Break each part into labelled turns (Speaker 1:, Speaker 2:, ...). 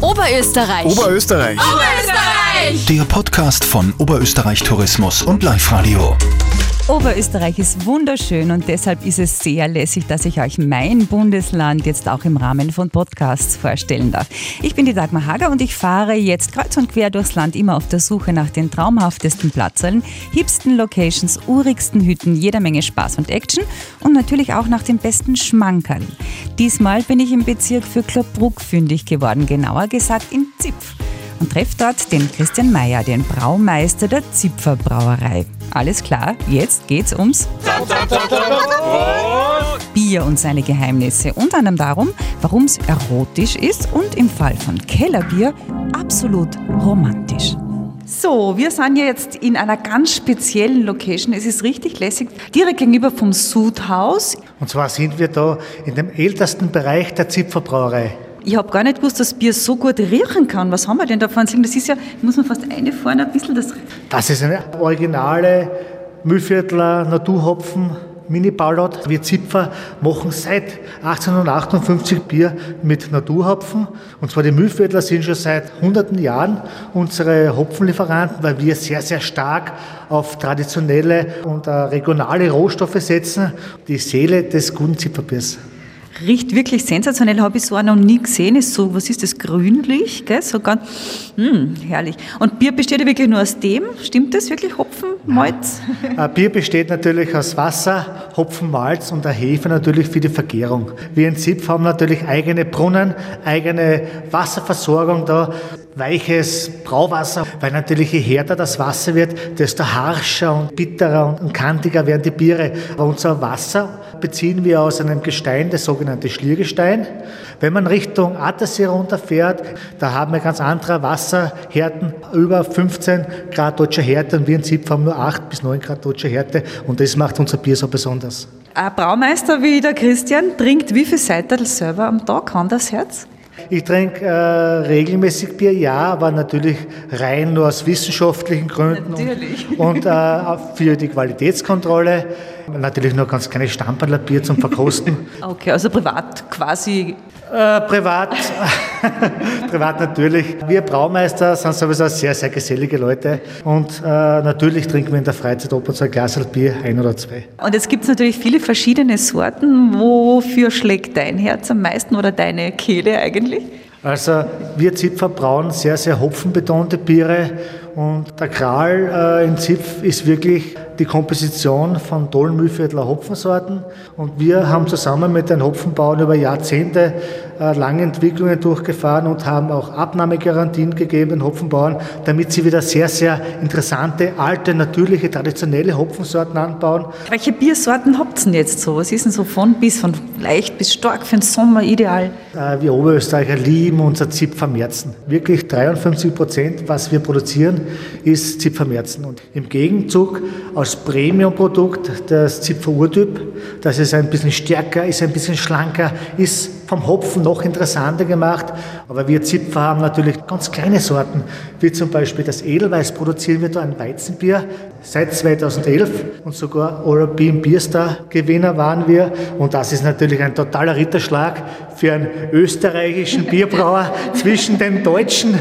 Speaker 1: Oberösterreich.
Speaker 2: Oberösterreich.
Speaker 1: Oberösterreich.
Speaker 2: Der Podcast von Oberösterreich Tourismus und Live Radio.
Speaker 3: Oberösterreich ist wunderschön und deshalb ist es sehr lässig, dass ich euch mein Bundesland jetzt auch im Rahmen von Podcasts vorstellen darf. Ich bin die Dagmar Hager und ich fahre jetzt kreuz und quer durchs Land immer auf der Suche nach den traumhaftesten Platzern, hipsten Locations, urigsten Hütten, jeder Menge Spaß und Action und natürlich auch nach den besten Schmankerl. Diesmal bin ich im Bezirk für Kloppbruck fündig geworden, genauer gesagt in Zipf und treffe dort den Christian Meyer, den Braumeister der Zipfer Brauerei. Alles klar, jetzt geht's ums Bier und seine Geheimnisse. Unter anderem darum, warum es erotisch ist und im Fall von Kellerbier absolut romantisch. So, wir sind ja jetzt in einer ganz speziellen Location. Es ist richtig lässig. Direkt gegenüber vom Sudhaus.
Speaker 4: Und zwar sind wir da in dem ältesten Bereich der Zipferbrauerei.
Speaker 3: Ich habe gar nicht gewusst, dass Bier so gut riechen kann. Was haben wir denn davon? Das ist ja, muss man fast eine vorne ein bisschen das.
Speaker 4: Das ist eine originale Mühlviertler Naturhopfen Mini-Ballot. Wir Zipfer machen seit 1858 Bier mit Naturhopfen. Und zwar die Mühlviertler sind schon seit hunderten Jahren unsere Hopfenlieferanten, weil wir sehr, sehr stark auf traditionelle und äh, regionale Rohstoffe setzen. Die Seele des guten Zipferbiers.
Speaker 3: Riecht wirklich sensationell, habe ich so auch noch nie gesehen. Ist so, was ist das, grünlich, gell? so ganz, mh, hm, herrlich. Und Bier besteht ja wirklich nur aus dem, stimmt das wirklich, Hopfen, Malz?
Speaker 4: Ja. Bier besteht natürlich aus Wasser, Hopfen, Malz und der Hefe natürlich für die Vergärung. Wir in Zipf haben natürlich eigene Brunnen, eigene Wasserversorgung da, weiches Brauwasser, weil natürlich je härter das Wasser wird, desto harscher und bitterer und kantiger werden die Biere. Aber unser Wasser beziehen wir aus einem Gestein, das sogenannte Schliergestein. Wenn man Richtung Attersee runterfährt, da haben wir ganz andere Wasserhärten, über 15 Grad deutscher Härte und wir in Zipf haben nur 8 bis 9 Grad deutscher Härte und das macht unser Bier so besonders.
Speaker 3: Ein Braumeister wie der Christian trinkt wie viel Seital selber am Tag? Kann das Herz?
Speaker 4: Ich trinke äh, regelmäßig Bier, ja, aber natürlich rein nur aus wissenschaftlichen Gründen
Speaker 3: natürlich.
Speaker 4: und, und äh, für die Qualitätskontrolle. Natürlich nur ganz kleine Stamperler Bier zum Verkosten.
Speaker 3: Okay, also privat quasi
Speaker 4: äh, privat, privat natürlich. Wir Braumeister sind sowieso sehr, sehr gesellige Leute und äh, natürlich trinken wir in der Freizeit ab und zu ein Glas Bier, ein oder zwei.
Speaker 3: Und jetzt gibt es natürlich viele verschiedene Sorten. Wofür schlägt dein Herz am meisten oder deine Kehle eigentlich?
Speaker 4: Also wir Zipfer brauen sehr, sehr hopfenbetonte Biere und der Kral äh, in Zipf ist wirklich die Komposition von tollen Mühlviertler Hopfensorten. Und wir haben zusammen mit den Hopfenbauern über Jahrzehnte äh, lange Entwicklungen durchgefahren und haben auch Abnahmegarantien gegeben Hopfenbauern, damit sie wieder sehr, sehr interessante, alte, natürliche, traditionelle Hopfensorten anbauen.
Speaker 3: Welche Biersorten habt ihr denn jetzt so? Was ist denn so von bis, von leicht bis stark für den Sommer ideal?
Speaker 4: Äh, wir Oberösterreicher lieben unser Zipfermerzen. Wirklich 53 Prozent, was wir produzieren, ist Zipfermerzen. Und im Gegenzug aus als Premium-Produkt das Zipfer Urtyp. Das ist ein bisschen stärker, ist ein bisschen schlanker, ist vom Hopfen noch interessanter gemacht. Aber wir Zipfer haben natürlich ganz kleine Sorten, wie zum Beispiel das Edelweiß produzieren wir da ein Weizenbier seit 2011 und sogar European Beer Star Gewinner waren wir. Und das ist natürlich ein totaler Ritterschlag für einen österreichischen Bierbrauer zwischen den Deutschen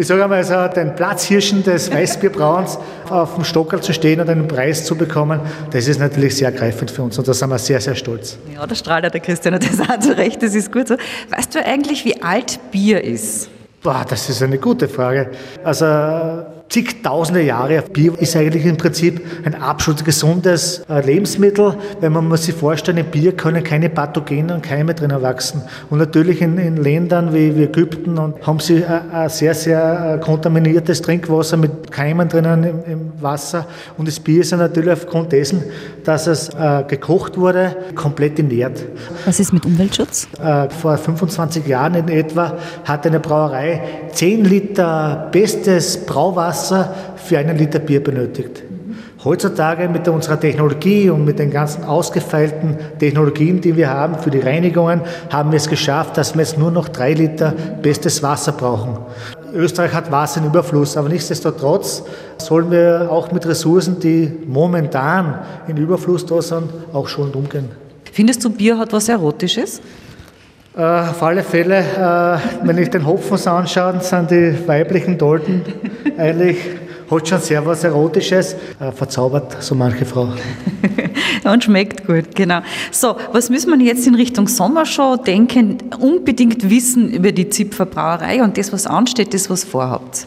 Speaker 4: ich sage einmal, so den Platzhirschen des Weißbierbrauens auf dem Stockerl zu stehen und einen Preis zu bekommen, das ist natürlich sehr ergreifend für uns und da sind wir sehr, sehr stolz.
Speaker 3: Ja, da strahlt der Christian das auch zu Recht, das ist gut so. Weißt du eigentlich, wie alt Bier ist?
Speaker 4: Boah, das ist eine gute Frage. Also zigtausende Jahre. Bier ist eigentlich im Prinzip ein absolut gesundes äh, Lebensmittel, weil man muss sich vorstellen, im Bier können keine Pathogene und Keime drin erwachsen. Und natürlich in, in Ländern wie, wie, Ägypten und haben sie ein, ein sehr, sehr äh, kontaminiertes Trinkwasser mit Keimen drinnen im, im, Wasser. Und das Bier ist ja natürlich aufgrund dessen, dass es äh, gekocht wurde, komplett ernährt.
Speaker 3: Was ist mit Umweltschutz?
Speaker 4: Äh, vor 25 Jahren in etwa hat eine Brauerei 10 Liter bestes Brauwasser Wasser für einen Liter Bier benötigt. Heutzutage mit unserer Technologie und mit den ganzen ausgefeilten Technologien, die wir haben für die Reinigungen, haben wir es geschafft, dass wir jetzt nur noch drei Liter bestes Wasser brauchen. Österreich hat Wasser in Überfluss, aber nichtsdestotrotz sollen wir auch mit Ressourcen, die momentan in Überfluss da sind, auch schon umgehen.
Speaker 3: Findest du, Bier hat was Erotisches?
Speaker 4: Äh, auf alle Fälle, äh, wenn ich den Hopfen so anschaue, sind die weiblichen Dolden eigentlich hat schon sehr was Erotisches, äh, verzaubert so manche Frau.
Speaker 3: Und schmeckt gut, genau. So, was müssen wir jetzt in Richtung Sommershow denken? Unbedingt wissen über die Zipfer Brauerei und das, was ansteht, das, was vorhabt.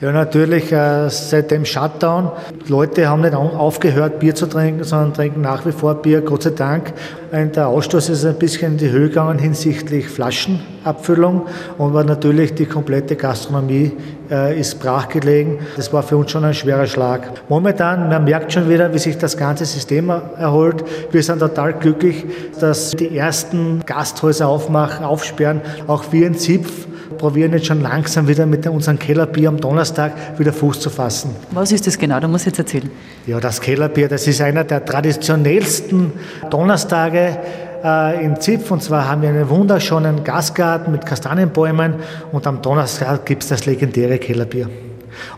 Speaker 4: Ja, natürlich, äh, seit dem Shutdown. Leute haben nicht aufgehört, Bier zu trinken, sondern trinken nach wie vor Bier, Gott sei Dank. Und der Ausstoß ist ein bisschen in die Höhe gegangen hinsichtlich Flaschenabfüllung. Aber natürlich die komplette Gastronomie äh, ist brachgelegen. Das war für uns schon ein schwerer Schlag. Momentan, man merkt schon wieder, wie sich das ganze System erholt. Wir sind total glücklich, dass die ersten Gasthäuser aufmachen, aufsperren. Auch wir in Zipf probieren jetzt schon langsam wieder mit unserem Kellerbier am Donnerstag wieder Fuß zu fassen.
Speaker 3: Was ist das genau? Du musst jetzt erzählen.
Speaker 4: Ja, das Kellerbier, das ist einer der traditionellsten Donnerstage äh, in Zipf. Und zwar haben wir einen wunderschönen Gastgarten mit Kastanienbäumen und am Donnerstag gibt es das legendäre Kellerbier.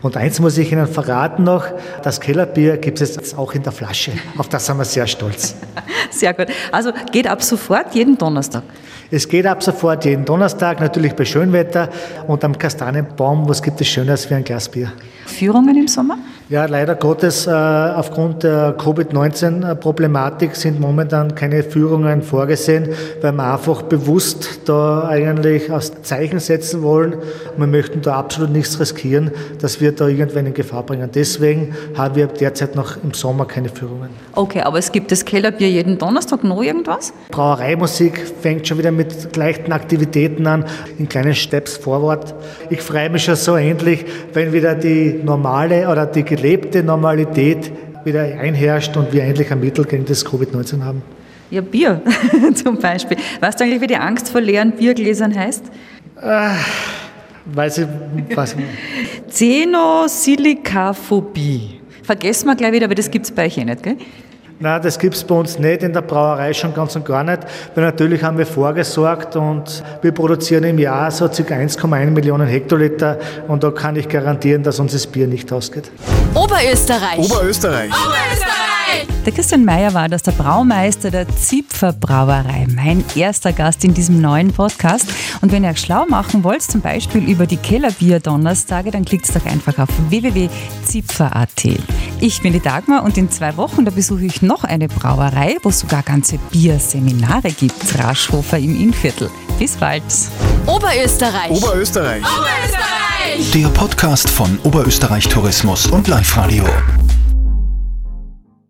Speaker 4: Und eins muss ich Ihnen verraten noch, das Kellerbier gibt es jetzt auch in der Flasche. Auf das sind wir sehr stolz.
Speaker 3: Sehr gut. Also geht ab sofort jeden Donnerstag.
Speaker 4: Es geht ab sofort jeden Donnerstag, natürlich bei Schönwetter und am Kastanienbaum. Was gibt es Schöneres wie ein Glas Bier?
Speaker 3: Führungen im Sommer?
Speaker 4: Ja, leider Gottes, äh, aufgrund der Covid-19-Problematik sind momentan keine Führungen vorgesehen, weil wir einfach bewusst da eigentlich aus Zeichen setzen wollen. Wir möchten da absolut nichts riskieren, dass wir da irgendwann in Gefahr bringen. Deswegen haben wir derzeit noch im Sommer keine Führungen.
Speaker 3: Okay, aber es gibt das Kellerbier jeden Donnerstag noch irgendwas?
Speaker 4: Brauereimusik fängt schon wieder mit leichten Aktivitäten an, in kleinen Steps vorwärts. Ich freue mich schon so endlich, wenn wieder die normale oder die gelebte Normalität wieder einherrscht und wir endlich ein Mittel gegen das Covid-19 haben.
Speaker 3: Ja, Bier zum Beispiel. Weißt du eigentlich, wie die Angst vor leeren Biergläsern heißt?
Speaker 4: Äh, weiß ich, was.
Speaker 3: Xenosilikaphobie. Vergessen wir gleich wieder, aber das gibt es bei euch eh nicht, gell?
Speaker 4: Nein, das gibt es bei uns nicht, in der Brauerei schon ganz und gar nicht, weil natürlich haben wir vorgesorgt und wir produzieren im Jahr so ca. 1,1 Millionen Hektoliter und da kann ich garantieren, dass uns das Bier nicht ausgeht.
Speaker 1: Oberösterreich.
Speaker 2: Oberösterreich.
Speaker 1: Oberösterreich.
Speaker 3: Der Christian Meyer war das, der Braumeister der Zipfer Brauerei, mein erster Gast in diesem neuen Podcast. Und wenn ihr euch schlau machen wollt, zum Beispiel über die Kellerbier-Donnerstage, dann klickt doch einfach auf www.zipfer.at. Ich bin die Dagmar und in zwei Wochen, da besuche ich noch eine Brauerei, wo es sogar ganze Bierseminare gibt, Raschhofer im Innviertel. Bis bald.
Speaker 1: Oberösterreich.
Speaker 2: Oberösterreich.
Speaker 1: Oberösterreich.
Speaker 2: Der Podcast von Oberösterreich Tourismus und Live Radio.